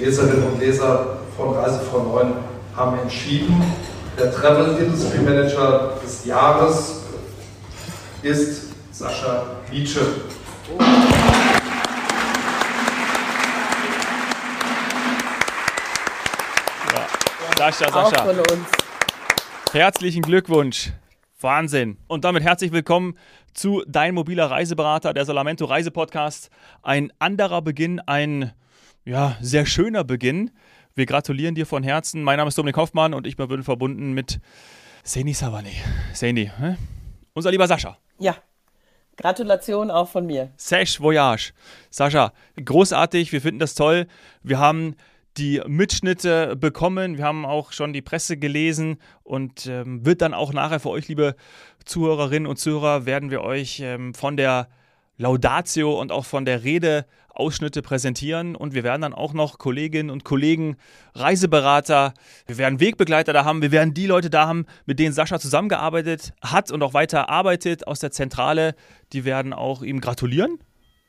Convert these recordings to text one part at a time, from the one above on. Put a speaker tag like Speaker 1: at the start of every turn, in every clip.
Speaker 1: Leserinnen und Leser von Reise von Neuen haben entschieden, der Travel Industry Manager des Jahres ist Sascha Nietzsche.
Speaker 2: Ja. Sascha, Sascha. Auch von uns. Herzlichen Glückwunsch. Wahnsinn. Und damit herzlich willkommen zu Dein mobiler Reiseberater, der Solamento Reisepodcast. Ein anderer Beginn, ein ja, sehr schöner Beginn. Wir gratulieren dir von Herzen. Mein Name ist Dominik Hoffmann und ich bin verbunden mit Seni Savani. Seni, hä? unser lieber Sascha.
Speaker 3: Ja, Gratulation auch von mir.
Speaker 2: Sesh Voyage. Sascha, großartig, wir finden das toll. Wir haben die Mitschnitte bekommen. Wir haben auch schon die Presse gelesen und ähm, wird dann auch nachher für euch, liebe Zuhörerinnen und Zuhörer, werden wir euch ähm, von der Laudatio und auch von der Rede Ausschnitte präsentieren und wir werden dann auch noch Kolleginnen und Kollegen, Reiseberater, wir werden Wegbegleiter da haben, wir werden die Leute da haben, mit denen Sascha zusammengearbeitet hat und auch weiter arbeitet aus der Zentrale, die werden auch ihm gratulieren.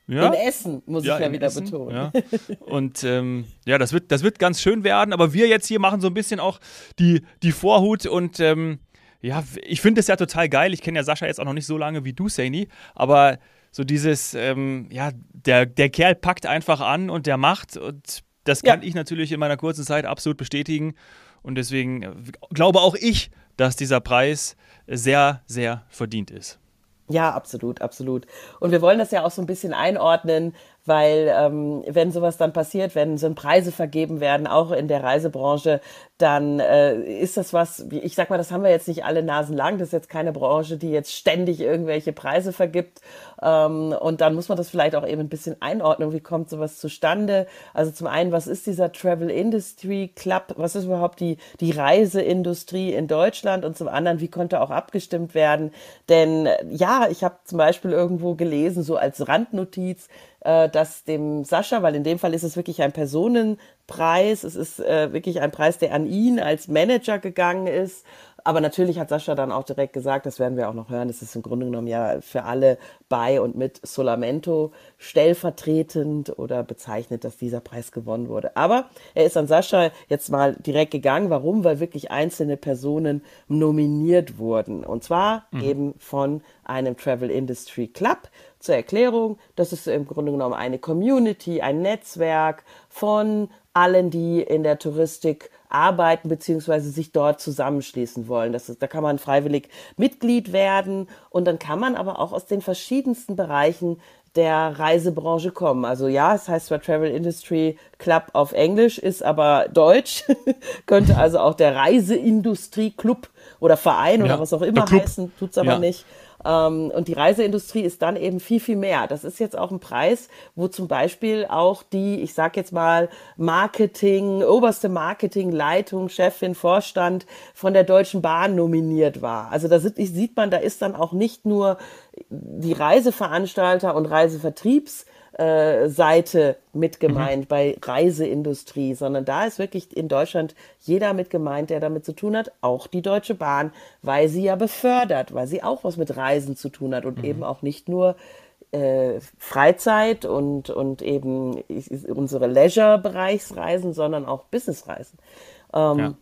Speaker 3: Ja? In Essen, muss ja, ich ja wieder Essen, betonen. Ja.
Speaker 2: Und ähm, ja, das wird, das wird ganz schön werden, aber wir jetzt hier machen so ein bisschen auch die, die Vorhut und ähm, ja, ich finde es ja total geil. Ich kenne ja Sascha jetzt auch noch nicht so lange wie du, Saini, aber so dieses, ähm, ja, der, der Kerl packt einfach an und der macht und das kann ja. ich natürlich in meiner kurzen Zeit absolut bestätigen und deswegen äh, glaube auch ich, dass dieser Preis sehr, sehr verdient ist.
Speaker 3: Ja, absolut, absolut. Und wir wollen das ja auch so ein bisschen einordnen, weil ähm, wenn sowas dann passiert, wenn so Preise vergeben werden, auch in der Reisebranche, dann äh, ist das was, ich sag mal, das haben wir jetzt nicht alle Nasen lang, das ist jetzt keine Branche, die jetzt ständig irgendwelche Preise vergibt und dann muss man das vielleicht auch eben ein bisschen einordnen, wie kommt sowas zustande? Also zum einen, was ist dieser Travel Industry Club, was ist überhaupt die, die Reiseindustrie in Deutschland und zum anderen, wie konnte auch abgestimmt werden? Denn ja, ich habe zum Beispiel irgendwo gelesen, so als Randnotiz, äh, dass dem Sascha, weil in dem Fall ist es wirklich ein Personenpreis, es ist äh, wirklich ein Preis, der an ihn als Manager gegangen ist. Aber natürlich hat Sascha dann auch direkt gesagt, das werden wir auch noch hören, das ist im Grunde genommen ja für alle bei und mit Solamento stellvertretend oder bezeichnet, dass dieser Preis gewonnen wurde. Aber er ist an Sascha jetzt mal direkt gegangen. Warum? Weil wirklich einzelne Personen nominiert wurden. Und zwar mhm. eben von einem Travel Industry Club zur Erklärung, das ist im Grunde genommen eine Community, ein Netzwerk von allen, die in der Touristik arbeiten beziehungsweise sich dort zusammenschließen wollen. Das ist, da kann man freiwillig Mitglied werden und dann kann man aber auch aus den verschiedensten Bereichen der Reisebranche kommen. Also ja, es heißt zwar Travel Industry Club auf Englisch, ist aber Deutsch, könnte also auch der Reiseindustrie Club oder Verein ja, oder was auch immer heißen, tut's aber ja. nicht. Ähm, und die Reiseindustrie ist dann eben viel, viel mehr. Das ist jetzt auch ein Preis, wo zum Beispiel auch die, ich sag jetzt mal, Marketing, oberste Marketingleitung, Chefin, Vorstand von der Deutschen Bahn nominiert war. Also da sieht man, da ist dann auch nicht nur die Reiseveranstalter und Reisevertriebs äh, Seite mit gemeint mhm. bei Reiseindustrie, sondern da ist wirklich in Deutschland jeder mit gemeint, der damit zu tun hat, auch die Deutsche Bahn, weil sie ja befördert, weil sie auch was mit Reisen zu tun hat und mhm. eben auch nicht nur äh, Freizeit und, und eben unsere Leisure-Bereichsreisen, sondern auch Businessreisen. Ähm, ja.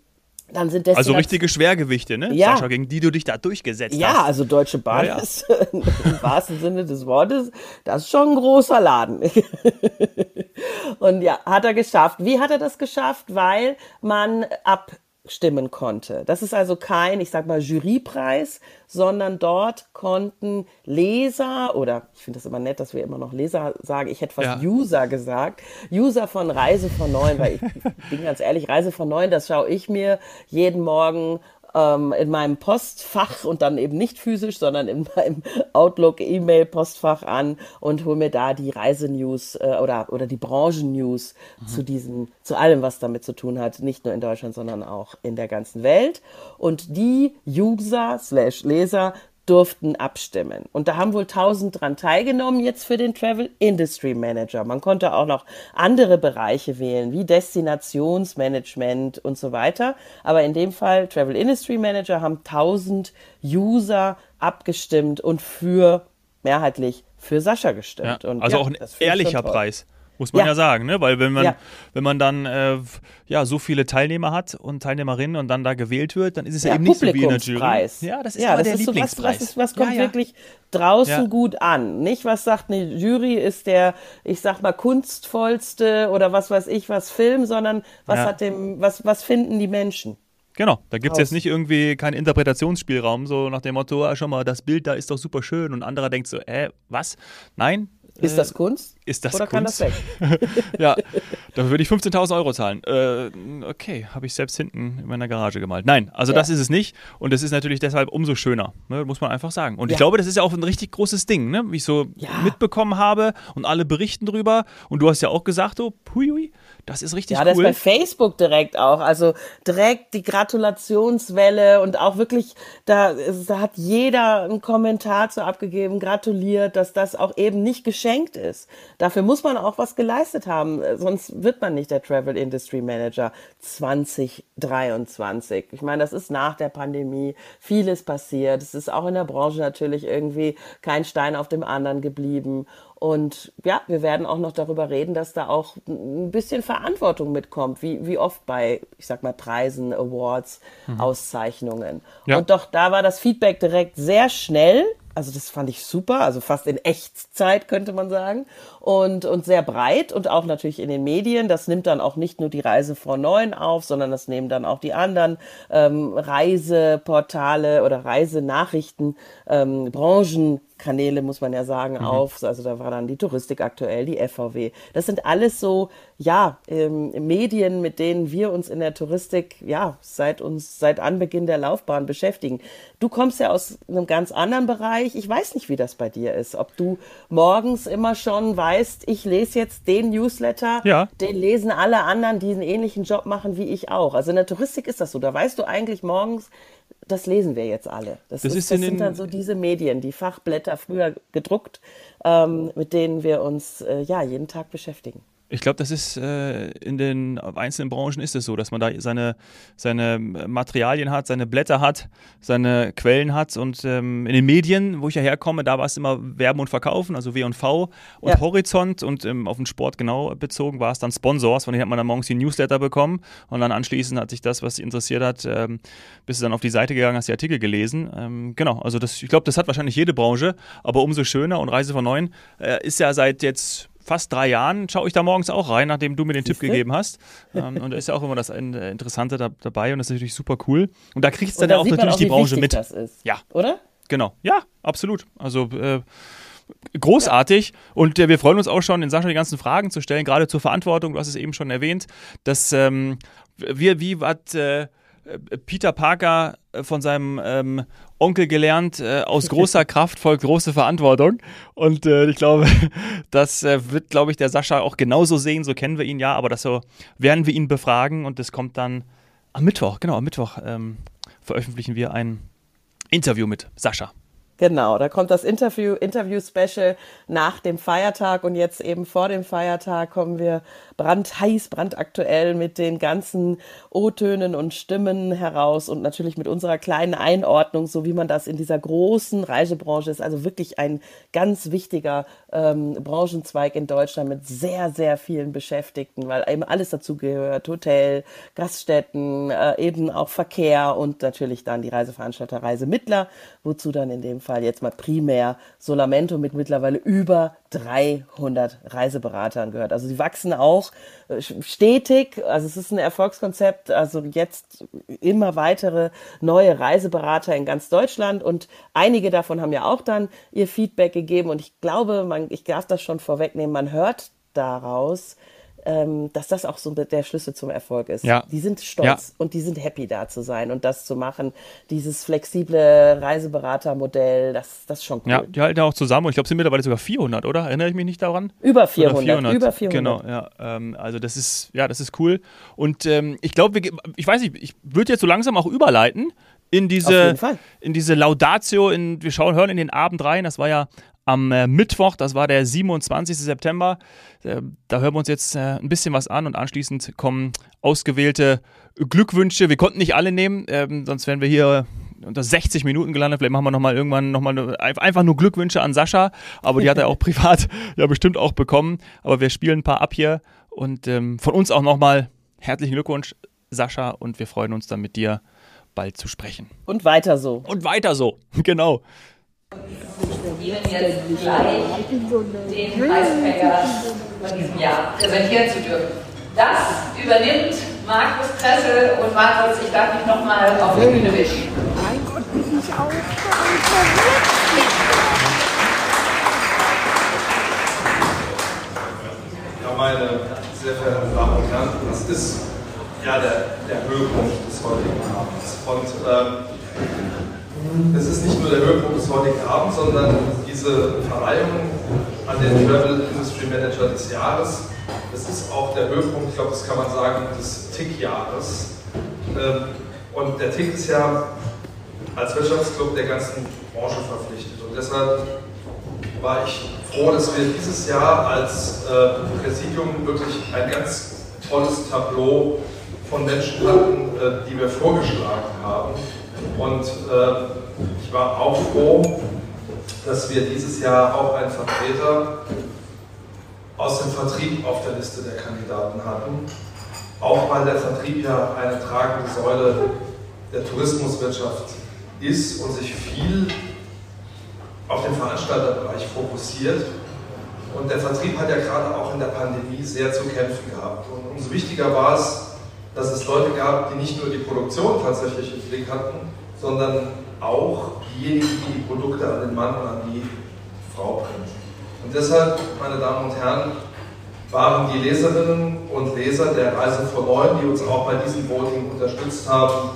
Speaker 2: Dann sind also richtige Schwergewichte, ne? Ja. Sascha, gegen die du dich da durchgesetzt
Speaker 3: ja,
Speaker 2: hast.
Speaker 3: Ja, also Deutsche Bahn ja, ja. ist im wahrsten Sinne des Wortes, das ist schon ein großer Laden. Und ja, hat er geschafft. Wie hat er das geschafft? Weil man ab stimmen konnte. Das ist also kein, ich sag mal, Jurypreis, sondern dort konnten Leser oder ich finde das immer nett, dass wir immer noch Leser sagen, ich hätte fast ja. User gesagt, User von Reise von Neuen, weil ich bin ganz ehrlich, Reise von Neuen, das schaue ich mir jeden Morgen ähm, in meinem Postfach und dann eben nicht physisch, sondern in meinem Outlook-E-Mail-Postfach an und hole mir da die Reisenews äh, oder, oder die Branchen-News mhm. zu diesen, zu allem, was damit zu tun hat, nicht nur in Deutschland, sondern auch in der ganzen Welt. Und die User slash Leser durften abstimmen. Und da haben wohl tausend dran teilgenommen jetzt für den Travel Industry Manager. Man konnte auch noch andere Bereiche wählen, wie Destinationsmanagement und so weiter. Aber in dem Fall Travel Industry Manager haben tausend User abgestimmt und für mehrheitlich für Sascha gestimmt.
Speaker 2: Ja, also
Speaker 3: ja,
Speaker 2: auch ein ehrlicher Preis. Muss man ja, ja sagen, ne? Weil wenn man, ja. wenn man dann äh, ja so viele Teilnehmer hat und Teilnehmerinnen und dann da gewählt wird, dann ist es ja, eben nicht so wie in der Jury.
Speaker 3: Ja, das ist ja, das der ist Lieblingspreis. So was, was, was kommt wirklich draußen gut an? Nicht, was sagt eine Jury, ist der, ich sag mal, kunstvollste oder was weiß ich, was Film, sondern was hat dem, was, was finden die Menschen?
Speaker 2: Genau, da gibt es jetzt nicht irgendwie keinen Interpretationsspielraum, so nach dem Motto, ah, schau mal, das Bild da ist doch super schön und anderer denkt so, äh, was? Nein,
Speaker 3: ist das Kunst?
Speaker 2: Ist das
Speaker 3: Oder
Speaker 2: Kunst?
Speaker 3: kann das weg?
Speaker 2: ja, dafür würde ich 15.000 Euro zahlen. Äh, okay, habe ich selbst hinten in meiner Garage gemalt. Nein, also ja. das ist es nicht. Und es ist natürlich deshalb umso schöner, ne, muss man einfach sagen. Und ja. ich glaube, das ist ja auch ein richtig großes Ding, ne? wie ich so ja. mitbekommen habe und alle berichten drüber. Und du hast ja auch gesagt, oh, hui, das ist richtig
Speaker 3: ja,
Speaker 2: cool. Ja,
Speaker 3: das bei Facebook direkt auch. Also direkt die Gratulationswelle und auch wirklich, da, da hat jeder einen Kommentar zu abgegeben, gratuliert, dass das auch eben nicht geschenkt ist. Dafür muss man auch was geleistet haben, sonst wird man nicht der Travel Industry Manager 2023. Ich meine, das ist nach der Pandemie, vieles passiert. Es ist auch in der Branche natürlich irgendwie kein Stein auf dem anderen geblieben. Und ja, wir werden auch noch darüber reden, dass da auch ein bisschen Verantwortung mitkommt, wie, wie oft bei, ich sag mal, Preisen, Awards, mhm. Auszeichnungen. Ja. Und doch da war das Feedback direkt sehr schnell. Also das fand ich super, also fast in Echtzeit könnte man sagen und, und sehr breit und auch natürlich in den Medien. Das nimmt dann auch nicht nur die Reisefrau 9 auf, sondern das nehmen dann auch die anderen ähm, Reiseportale oder Reisenachrichten, ähm, Branchen Kanäle, muss man ja sagen, mhm. auf. Also da war dann die Touristik aktuell, die FVW. Das sind alles so, ja, ähm, Medien, mit denen wir uns in der Touristik, ja, seit uns, seit Anbeginn der Laufbahn beschäftigen. Du kommst ja aus einem ganz anderen Bereich. Ich weiß nicht, wie das bei dir ist. Ob du morgens immer schon weißt, ich lese jetzt den Newsletter, ja. den lesen alle anderen, die einen ähnlichen Job machen wie ich auch. Also in der Touristik ist das so. Da weißt du eigentlich morgens, das lesen wir jetzt alle. Das, das, ist, das sind dann so diese Medien, die Fachblätter früher gedruckt, ähm, mit denen wir uns äh, ja jeden Tag beschäftigen.
Speaker 2: Ich glaube, das ist äh, in den einzelnen Branchen ist es so, dass man da seine, seine Materialien hat, seine Blätter hat, seine Quellen hat und ähm, in den Medien, wo ich ja herkomme, da war es immer Werben und Verkaufen, also W und V und ja. Horizont und ähm, auf den Sport genau bezogen war es dann Sponsors, von denen hat man dann morgens die Newsletter bekommen und dann anschließend hat sich das, was sie interessiert hat, ähm, bist du dann auf die Seite gegangen, hast die Artikel gelesen. Ähm, genau, also das, ich glaube, das hat wahrscheinlich jede Branche, aber umso schöner und Reise von Neuen äh, ist ja seit jetzt fast drei Jahren schaue ich da morgens auch rein, nachdem du mir den Siehste? Tipp gegeben hast. Ähm, und da ist ja auch immer das Interessante da, dabei und das ist natürlich super cool. Und da kriegt es dann
Speaker 3: da
Speaker 2: auch natürlich auch, die Branche mit. Ja.
Speaker 3: Oder?
Speaker 2: Genau. Ja, absolut. Also äh, großartig. Ja. Und äh, wir freuen uns auch schon, den Sascha die ganzen Fragen zu stellen, gerade zur Verantwortung. Du hast es eben schon erwähnt, dass ähm, wir, wie hat äh, Peter Parker äh, von seinem ähm, Onkel gelernt, äh, aus großer Kraft folgt große Verantwortung. Und äh, ich glaube, das äh, wird, glaube ich, der Sascha auch genauso sehen. So kennen wir ihn ja, aber das so werden wir ihn befragen und das kommt dann am Mittwoch, genau, am Mittwoch ähm, veröffentlichen wir ein Interview mit Sascha.
Speaker 3: Genau, da kommt das Interview, Interview-Special nach dem Feiertag und jetzt eben vor dem Feiertag kommen wir brandheiß, brandaktuell mit den ganzen O-Tönen und Stimmen heraus und natürlich mit unserer kleinen Einordnung, so wie man das in dieser großen Reisebranche ist. Also wirklich ein ganz wichtiger ähm, Branchenzweig in Deutschland mit sehr, sehr vielen Beschäftigten, weil eben alles dazu gehört. Hotel, Gaststätten, äh, eben auch Verkehr und natürlich dann die Reiseveranstalter, Reisemittler, wozu dann in dem Fall jetzt mal primär Solamento mit mittlerweile über 300 Reiseberatern gehört. Also sie wachsen auch äh, stetig. Also es ist ein Erfolgskonzept. Also jetzt immer weitere neue Reiseberater in ganz Deutschland und einige davon haben ja auch dann ihr Feedback gegeben und ich glaube, man, ich darf das schon vorwegnehmen, man hört daraus, ähm, dass das auch so der Schlüssel zum Erfolg ist. Ja. Die sind stolz ja. und die sind happy da zu sein und das zu machen. Dieses flexible Reiseberatermodell, das, das ist schon cool.
Speaker 2: Ja, die halten ja auch zusammen und ich glaube, es sind mittlerweile sogar 400, oder? Erinnere ich mich nicht daran?
Speaker 3: Über 400. 400. Über 400.
Speaker 2: Genau, ja. Ähm, also das ist, ja, das ist cool. Und ähm, ich glaube, ich weiß nicht, ich würde jetzt so langsam auch überleiten in diese, in diese Laudatio, in, wir schauen, hören in den Abend rein. Das war ja am äh, Mittwoch, das war der 27. September. Äh, da hören wir uns jetzt äh, ein bisschen was an und anschließend kommen ausgewählte Glückwünsche. Wir konnten nicht alle nehmen, ähm, sonst wären wir hier unter 60 Minuten gelandet. Vielleicht machen wir nochmal irgendwann nochmal einfach nur Glückwünsche an Sascha, aber die hat er auch privat ja bestimmt auch bekommen. Aber wir spielen ein paar ab hier und ähm, von uns auch nochmal herzlichen Glückwunsch, Sascha, und wir freuen uns dann mit dir bald zu sprechen.
Speaker 3: Und weiter so.
Speaker 2: Und weiter so, genau.
Speaker 4: Ihnen jetzt gleich den Preisträger von diesem Jahr präsentieren zu dürfen. Das übernimmt Markus Kressel und Markus, ich darf mich nochmal auf die Bühne bitten. Mein Gott, bin ich auch
Speaker 1: Ja, meine sehr verehrten Damen und Herren, das ist ja der, der Höhepunkt des heutigen Abends. Und ähm, es ist nicht nur der Höhepunkt des heutigen Abends, sondern diese Verleihung an den Travel Industry Manager des Jahres, das ist auch der Höhepunkt, ich glaube, das kann man sagen, des TIC-Jahres. Ähm, und der TIC ist ja als Wirtschaftsclub der ganzen Branche verpflichtet. Und deshalb war ich froh, dass wir dieses Jahr als äh, Präsidium wirklich ein ganz tolles Tableau von Menschen hatten, äh, die wir vorgeschlagen haben. Und äh, ich war auch froh, dass wir dieses Jahr auch einen Vertreter aus dem Vertrieb auf der Liste der Kandidaten hatten. Auch weil der Vertrieb ja eine tragende Säule der Tourismuswirtschaft ist und sich viel auf den Veranstalterbereich fokussiert. Und der Vertrieb hat ja gerade auch in der Pandemie sehr zu kämpfen gehabt. Und umso wichtiger war es, dass es Leute gab, die nicht nur die Produktion tatsächlich im Blick hatten, sondern auch diejenigen, die die Produkte an den Mann und an die Frau bringen. Und deshalb, meine Damen und Herren, waren die Leserinnen und Leser der Reise vor Neun, die uns auch bei diesem Voting unterstützt haben,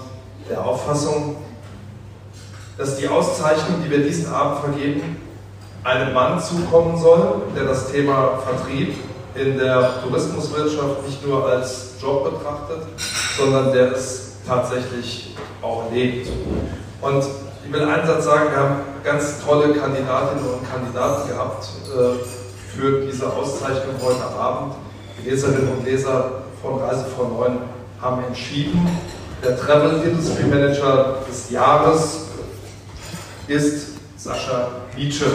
Speaker 1: der Auffassung, dass die Auszeichnung, die wir diesen Abend vergeben, einem Mann zukommen soll, der das Thema Vertrieb in der Tourismuswirtschaft nicht nur als Job betrachtet, sondern der es tatsächlich auch lebt. Und ich will einen Satz sagen, wir haben ganz tolle Kandidatinnen und Kandidaten gehabt äh, für diese Auszeichnung heute Abend. Die Leserinnen und Leser von Reise vor Neun haben entschieden, der Travel Industry Manager des Jahres ist Sascha Nietzsche.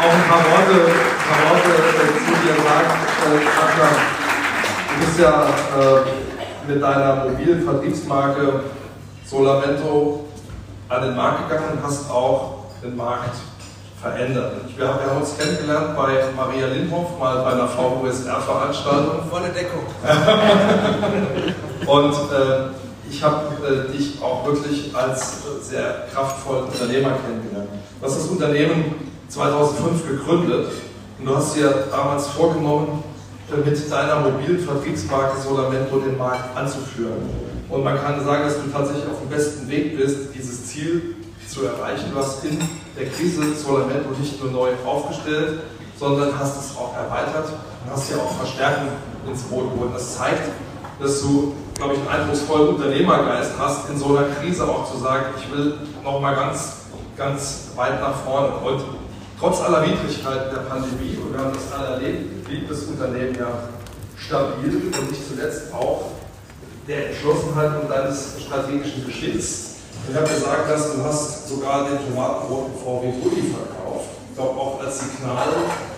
Speaker 1: auch ein paar Worte, ein paar Worte äh, zu dir sagen. Äh, du bist ja äh, mit deiner mobilen Vertriebsmarke Solamento an den Markt gegangen und hast auch den Markt verändert. Wir haben, uns kennengelernt bei Maria Lindhoff, mal bei einer VUSR-Veranstaltung.
Speaker 5: Volle Deckung.
Speaker 1: und äh, ich habe äh, dich auch wirklich als sehr kraftvollen Unternehmer kennengelernt. Was das Unternehmen 2005 gegründet und du hast dir damals vorgenommen, mit deiner mobilen Vertriebsmarke Solamento den Markt anzuführen. Und man kann sagen, dass du tatsächlich auf dem besten Weg bist, dieses Ziel zu erreichen. Du hast in der Krise Solamento nicht nur neu aufgestellt, sondern hast es auch erweitert und hast ja auch Verstärkung ins Boot geholt. Das zeigt, dass du, glaube ich, einen eindrucksvollen Unternehmergeist hast, in so einer Krise auch zu sagen, ich will nochmal ganz, ganz weit nach vorne. Und Trotz aller Widrigkeiten der Pandemie, und wir haben das alle erlebt, blieb das Unternehmen ja stabil und nicht zuletzt auch der Entschlossenheit und deines strategischen Geschicks. Ich habe sagen lassen, du hast sogar den tomatenroten VW Bulli verkauft. Ich glaube auch als Signal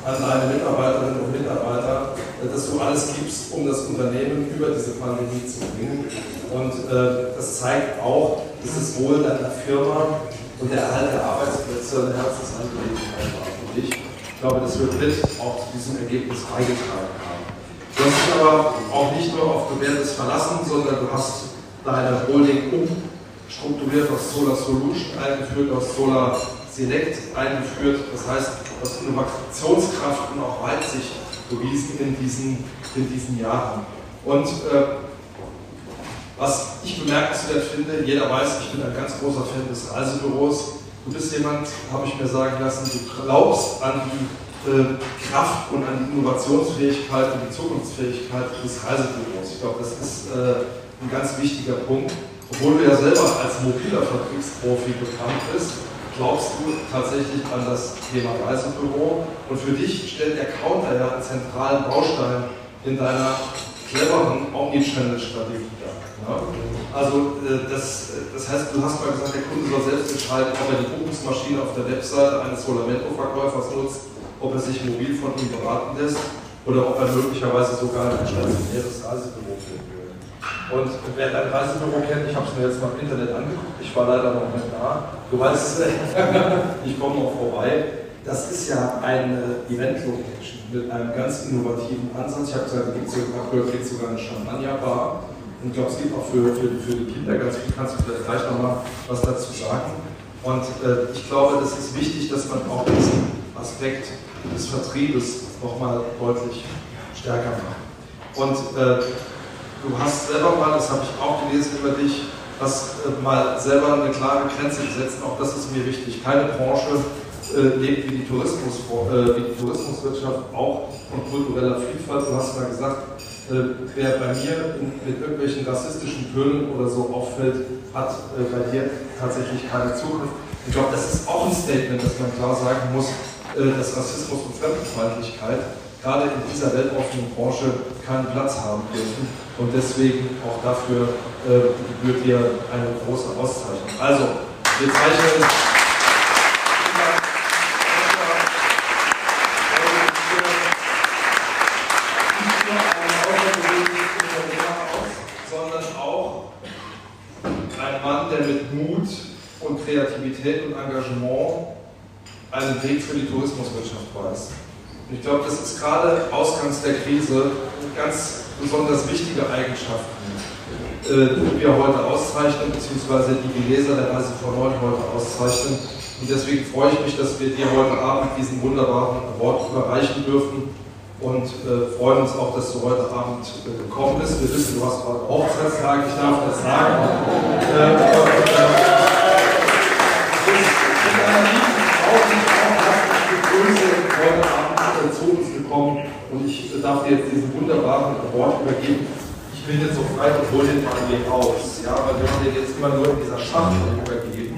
Speaker 1: an deine Mitarbeiterinnen und Mitarbeiter, dass du alles gibst, um das Unternehmen über diese Pandemie zu bringen. Und äh, das zeigt auch, dass das Wohl deiner Firma und der Erhalt der Arbeitsplätze eine Herzensangelegenheit war für dich. Ich glaube, dass wir mit auch zu diesem Ergebnis beigetragen haben. Du hast dich aber auch nicht nur auf Bewährtes verlassen, sondern du hast deine Holding umstrukturiert, aus Solar Solution eingeführt, aus Solar Select eingeführt. Das heißt, du hast Innovationskraft und auch Weitsicht bewiesen in diesen, in diesen Jahren. Und äh, was ich bemerkenswert finde, jeder weiß, ich bin ein ganz großer Fan des Reisebüros. Du bist jemand, habe ich mir sagen lassen, du glaubst an die äh, Kraft und an die Innovationsfähigkeit und die Zukunftsfähigkeit des Reisebüros. Ich glaube, das ist äh, ein ganz wichtiger Punkt. Obwohl du ja selber als mobiler Vertriebsprofi bekannt bist, glaubst du tatsächlich an das Thema Reisebüro und für dich stellt der Counter ja einen zentralen Baustein in deiner cleveren Omnichannel-Strategie dar. Also äh, das, das heißt, du hast mal gesagt, der Kunde soll selbst entscheiden, ob er die Buchungsmaschine auf der Webseite eines Solamento-Verkäufers nutzt, ob er sich mobil von ihm beraten lässt oder ob er möglicherweise sogar ein stationäres Reisebüro finden will. Und wer dein Reisebüro kennt, ich habe es mir jetzt mal im Internet angeguckt, ich war leider noch nicht da, du weißt, ich komme noch vorbei. Das ist ja eine Event-Location mit einem ganz innovativen Ansatz. Ich habe gesagt, da gibt es sogar eine Champagner-Bar. Und ich glaube, es gibt auch für, für, für die Kinder ganz viel, kannst du vielleicht gleich nochmal was dazu sagen. Und äh, ich glaube, das ist wichtig, dass man auch diesen Aspekt des Vertriebes nochmal deutlich stärker machen. Und äh, du hast selber mal, das habe ich auch gelesen über dich, hast äh, mal selber eine klare Grenze gesetzt. Auch das ist mir wichtig. Keine Branche äh, lebt wie die, Tourismus, äh, wie die Tourismuswirtschaft auch von kultureller Vielfalt. Du hast mal gesagt, äh, wer bei mir in, mit irgendwelchen rassistischen Tönen oder so auffällt, hat äh, bei dir tatsächlich keine Zukunft. Ich glaube, das ist auch ein Statement, das man klar sagen muss, äh, dass Rassismus und Fremdenfeindlichkeit gerade in dieser weltoffenen Branche keinen Platz haben dürfen. Und deswegen auch dafür äh, gebührt dir eine große Auszeichnung. Also, wir zeichnen. Ein Mann, der mit Mut und Kreativität und Engagement einen Weg für die Tourismuswirtschaft weiß. Und ich glaube, das ist gerade ausgangs der Krise ganz besonders wichtige Eigenschaften, äh, die wir heute auszeichnen, beziehungsweise die die Leser der Reise von heute heute auszeichnen. Und deswegen freue ich mich, dass wir dir heute Abend diesen wunderbaren Award überreichen dürfen und äh, freuen uns auch, dass du heute Abend äh, gekommen bist. Wir wissen, du hast heute Hochzeitstag, ich darf das sagen. Äh, und, äh, heute Abend zu uns gekommen und ich darf dir jetzt diesen wunderbaren Award übergeben. Ich bin jetzt so frei und hole den mal hier raus, ja, weil wir haben den jetzt immer nur in dieser Schachtel übergeben,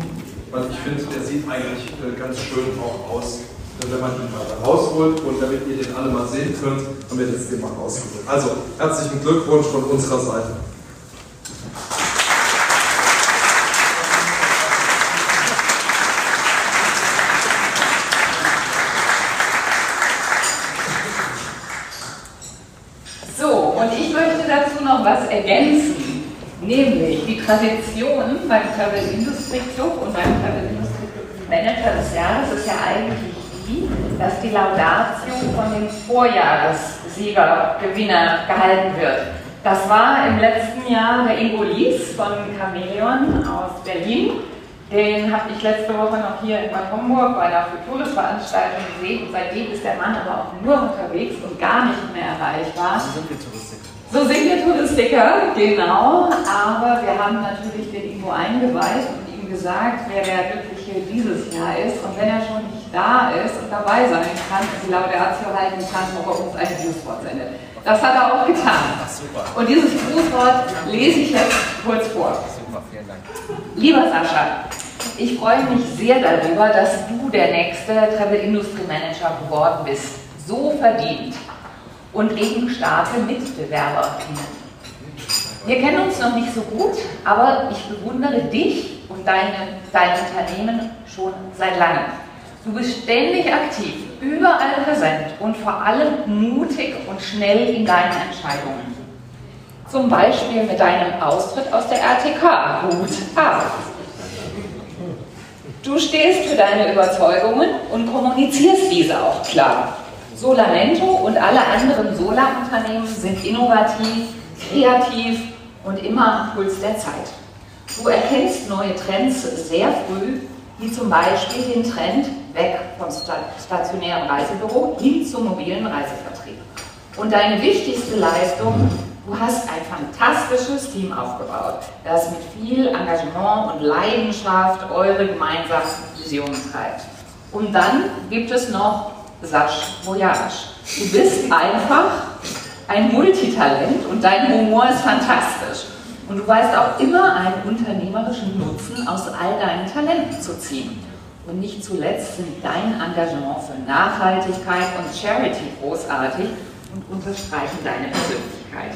Speaker 1: weil ich finde, der sieht eigentlich äh, ganz schön auch aus, wenn man ihn mal rausholt und damit ihr den alle mal sehen könnt, haben wir jetzt den mal rausgeholt. Also, herzlichen Glückwunsch von unserer Seite.
Speaker 4: Ergänzen, nämlich die Tradition beim Travel Industry Club und beim Travel Industry Club Manager des Jahres ist ja eigentlich die, dass die Laudatio von dem Vorjahressiegergewinner gehalten wird. Das war im letzten Jahr der Ingo Lies von Chameleon aus Berlin. Den habe ich letzte Woche noch hier in Bad Homburg bei einer Futuris-Veranstaltung gesehen. Und seitdem ist der Mann aber auch nur unterwegs und gar nicht mehr erreichbar. Sie so sind wir Touristiker, genau. Aber wir haben natürlich den Ingo eingeweiht und ihm gesagt, wer der Glückliche dieses Jahr ist. Und wenn er schon nicht da ist und dabei sein kann und die Laudatio halten kann, ob er uns ein Grußwort sendet. Das hat er auch getan. Und dieses Grußwort lese ich jetzt kurz vor. Super, vielen Dank. Lieber Sascha, ich freue mich sehr darüber, dass du der nächste Travel Industry Manager geworden bist. So verdient und gegen starke Mitbewerberinnen. Wir kennen uns noch nicht so gut, aber ich bewundere dich und deine, dein Unternehmen schon seit langem. Du bist ständig aktiv, überall präsent und vor allem mutig und schnell in deinen Entscheidungen. Zum Beispiel mit deinem Austritt aus der RTK. Gut ab. Du stehst für deine Überzeugungen und kommunizierst diese auch klar. Solamento und alle anderen Solar-Unternehmen sind innovativ, kreativ und immer am Puls der Zeit. Du erkennst neue Trends sehr früh, wie zum Beispiel den Trend weg vom stationären Reisebüro hin zum mobilen Reisevertrieb. Und deine wichtigste Leistung, du hast ein fantastisches Team aufgebaut, das mit viel Engagement und Leidenschaft eure gemeinsamen Visionen treibt. Und dann gibt es noch Sasch Voyage. Du bist einfach ein Multitalent und dein Humor ist fantastisch. Und du weißt auch immer einen unternehmerischen Nutzen aus all deinen Talenten zu ziehen. Und nicht zuletzt sind dein Engagement für Nachhaltigkeit und Charity großartig und unterstreichen deine Persönlichkeit.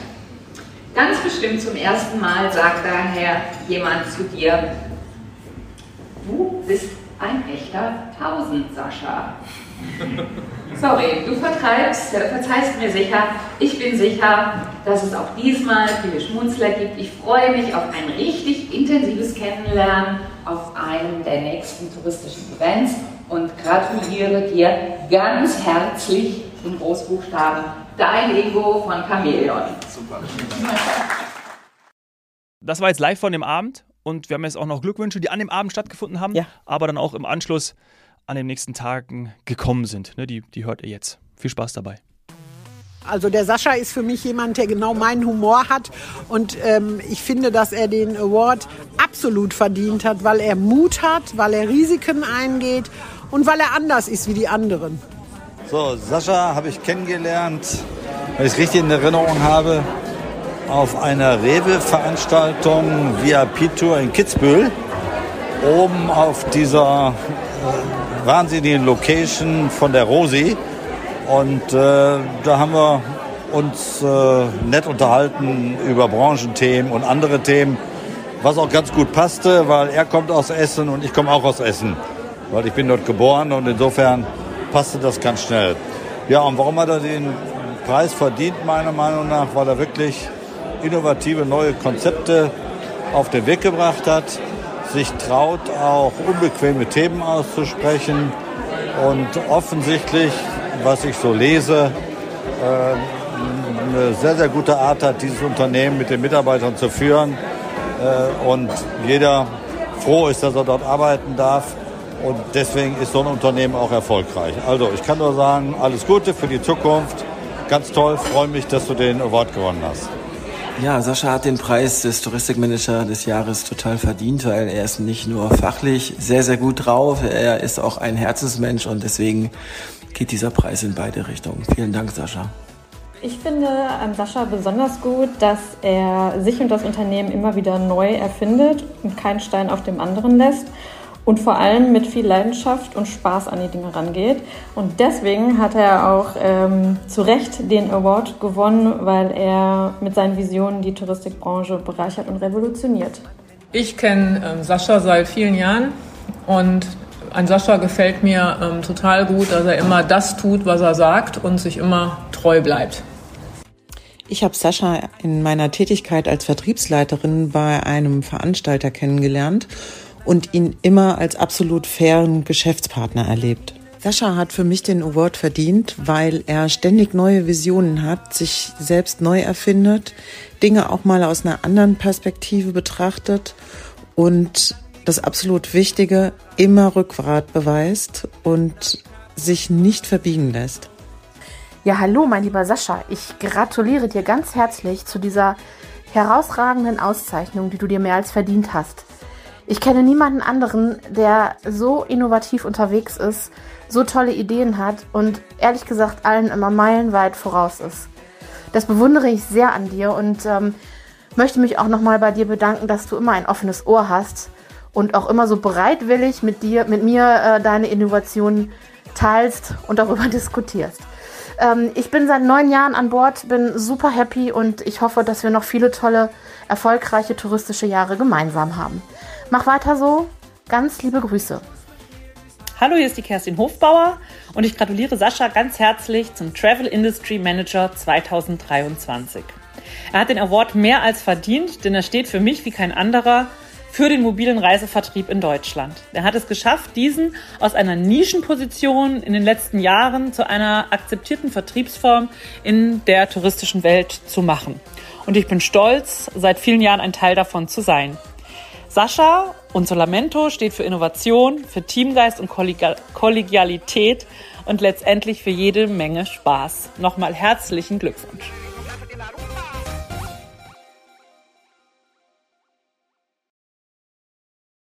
Speaker 4: Ganz bestimmt zum ersten Mal sagt daher jemand zu dir, du bist ein echter Tausend, Sascha. Sorry, du vertreibst, äh, verzeihst mir sicher. Ich bin sicher, dass es auch diesmal viele Schmunzler gibt. Ich freue mich auf ein richtig intensives Kennenlernen auf einem der nächsten touristischen Events und gratuliere dir ganz herzlich in Großbuchstaben dein Ego von Chameleon. Super.
Speaker 2: Das war jetzt live von dem Abend und wir haben jetzt auch noch Glückwünsche, die an dem Abend stattgefunden haben, ja. aber dann auch im Anschluss an den nächsten Tagen gekommen sind. Ne, die, die hört ihr jetzt. Viel Spaß dabei.
Speaker 5: Also der Sascha ist für mich jemand, der genau meinen Humor hat und ähm, ich finde, dass er den Award absolut verdient hat, weil er Mut hat, weil er Risiken eingeht und weil er anders ist wie die anderen.
Speaker 6: So, Sascha habe ich kennengelernt, wenn ich es richtig in Erinnerung habe, auf einer Rewe-Veranstaltung VIP-Tour in Kitzbühel. Oben auf dieser äh, wahnsinnigen Location von der Rosi. Und äh, da haben wir uns äh, nett unterhalten über Branchenthemen und andere Themen, was auch ganz gut passte, weil er kommt aus Essen und ich komme auch aus Essen, weil ich bin dort geboren und insofern passte das ganz schnell. Ja, und warum hat er den Preis verdient, meiner Meinung nach, weil er wirklich innovative neue Konzepte auf den Weg gebracht hat, sich traut, auch unbequeme Themen auszusprechen und offensichtlich, was ich so lese, äh, eine sehr, sehr gute Art hat, dieses Unternehmen mit den Mitarbeitern zu führen äh, und jeder froh ist, dass er dort arbeiten darf. Und deswegen ist so ein Unternehmen auch erfolgreich. Also ich kann nur sagen, alles Gute für die Zukunft. Ganz toll, freue mich, dass du den Award gewonnen hast.
Speaker 7: Ja, Sascha hat den Preis des Touristikmanager des Jahres total verdient, weil er ist nicht nur fachlich sehr, sehr gut drauf, er ist auch ein Herzensmensch und deswegen geht dieser Preis in beide Richtungen. Vielen Dank, Sascha.
Speaker 8: Ich finde an Sascha besonders gut, dass er sich und das Unternehmen immer wieder neu erfindet und keinen Stein auf dem anderen lässt und vor allem mit viel Leidenschaft und Spaß an die Dinge rangeht. Und deswegen hat er auch ähm, zu Recht den Award gewonnen, weil er mit seinen Visionen die Touristikbranche bereichert und revolutioniert.
Speaker 9: Ich kenne ähm, Sascha seit vielen Jahren und an Sascha gefällt mir ähm, total gut, dass er immer das tut, was er sagt und sich immer treu bleibt.
Speaker 10: Ich habe Sascha in meiner Tätigkeit als Vertriebsleiterin bei einem Veranstalter kennengelernt und ihn immer als absolut fairen Geschäftspartner erlebt. Sascha hat für mich den Award verdient, weil er ständig neue Visionen hat, sich selbst neu erfindet, Dinge auch mal aus einer anderen Perspektive betrachtet und das absolut Wichtige immer Rückgrat beweist und sich nicht verbiegen lässt.
Speaker 11: Ja, hallo, mein lieber Sascha. Ich gratuliere dir ganz herzlich zu dieser herausragenden Auszeichnung, die du dir mehr als verdient hast. Ich kenne niemanden anderen, der so innovativ unterwegs ist, so tolle Ideen hat und ehrlich gesagt allen immer meilenweit voraus ist. Das bewundere ich sehr an dir und ähm, möchte mich auch nochmal bei dir bedanken, dass du immer ein offenes Ohr hast und auch immer so bereitwillig mit dir, mit mir äh, deine Innovationen teilst und darüber diskutierst. Ähm, ich bin seit neun Jahren an Bord, bin super happy und ich hoffe, dass wir noch viele tolle, erfolgreiche touristische Jahre gemeinsam haben. Mach weiter so. Ganz liebe Grüße.
Speaker 12: Hallo, hier ist die Kerstin Hofbauer und ich gratuliere Sascha ganz herzlich zum Travel Industry Manager 2023. Er hat den Award mehr als verdient, denn er steht für mich wie kein anderer für den mobilen Reisevertrieb in Deutschland. Er hat es geschafft, diesen aus einer Nischenposition in den letzten Jahren zu einer akzeptierten Vertriebsform in der touristischen Welt zu machen. Und ich bin stolz, seit vielen Jahren ein Teil davon zu sein. Sascha und Solamento steht für Innovation, für Teamgeist und Kollegialität und letztendlich für jede Menge Spaß. Nochmal herzlichen Glückwunsch.